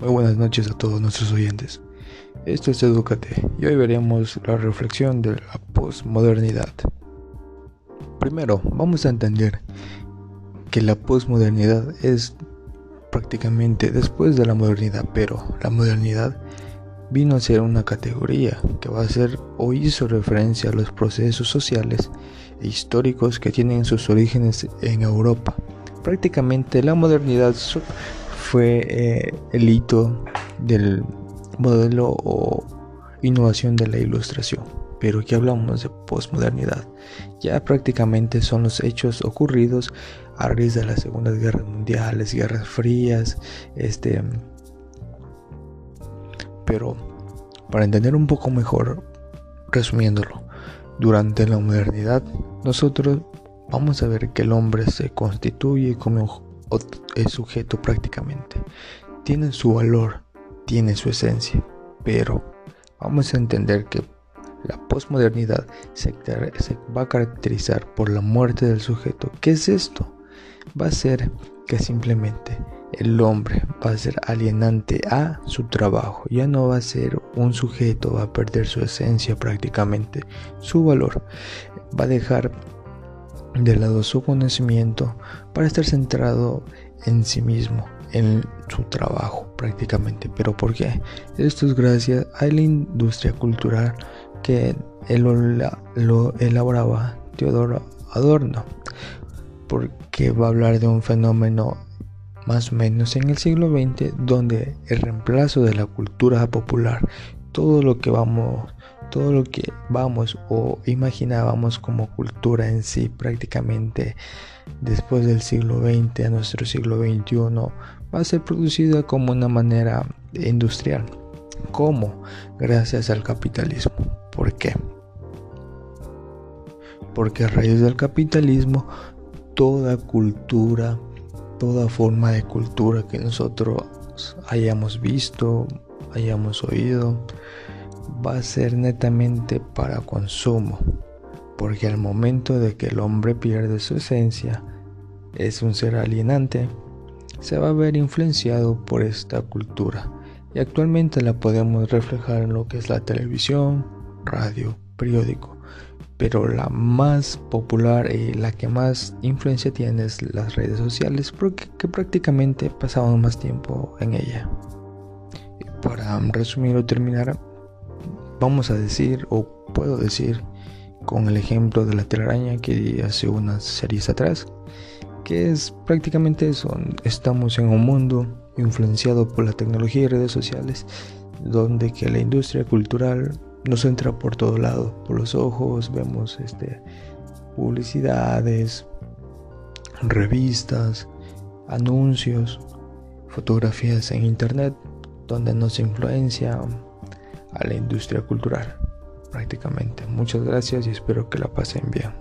Muy buenas noches a todos nuestros oyentes. Esto es Educate y hoy veremos la reflexión de la posmodernidad. Primero, vamos a entender que la posmodernidad es prácticamente después de la modernidad, pero la modernidad vino a ser una categoría que va a ser o hizo referencia a los procesos sociales e históricos que tienen sus orígenes en Europa. Prácticamente la modernidad fue eh, el hito del modelo o innovación de la ilustración. Pero aquí hablamos de posmodernidad. Ya prácticamente son los hechos ocurridos a raíz de las segundas guerras mundiales, guerras frías, este pero para entender un poco mejor, resumiéndolo, durante la modernidad nosotros vamos a ver que el hombre se constituye como es sujeto prácticamente. Tiene su valor, tiene su esencia, pero vamos a entender que la posmodernidad se, va a caracterizar por la muerte del sujeto. ¿Qué es esto? Va a ser que simplemente el hombre va a ser alienante a su trabajo, ya no va a ser un sujeto, va a perder su esencia prácticamente, su valor, va a dejar de lado su conocimiento para estar centrado en sí mismo, en su trabajo prácticamente. ¿Pero por qué? Esto es gracias a la industria cultural que él lo elaboraba Teodoro Adorno, porque va a hablar de un fenómeno más o menos en el siglo XX donde el reemplazo de la cultura popular, todo lo que vamos todo lo que vamos o imaginábamos como cultura en sí prácticamente después del siglo XX a nuestro siglo XXI va a ser producida como una manera industrial. ¿Cómo? Gracias al capitalismo. ¿Por qué? Porque a raíz del capitalismo toda cultura, toda forma de cultura que nosotros hayamos visto, hayamos oído, va a ser netamente para consumo, porque al momento de que el hombre pierde su esencia, es un ser alienante, se va a ver influenciado por esta cultura y actualmente la podemos reflejar en lo que es la televisión, radio, periódico, pero la más popular y la que más influencia tiene es las redes sociales porque que prácticamente pasamos más tiempo en ella. para resumir o terminar, vamos a decir o puedo decir con el ejemplo de la telaraña que hace unas series atrás que es prácticamente eso. Estamos en un mundo influenciado por la tecnología y redes sociales donde que la industria cultural nos entra por todo lado por los ojos vemos este publicidades revistas anuncios fotografías en internet donde nos influencia a la industria cultural prácticamente. Muchas gracias y espero que la pasen bien.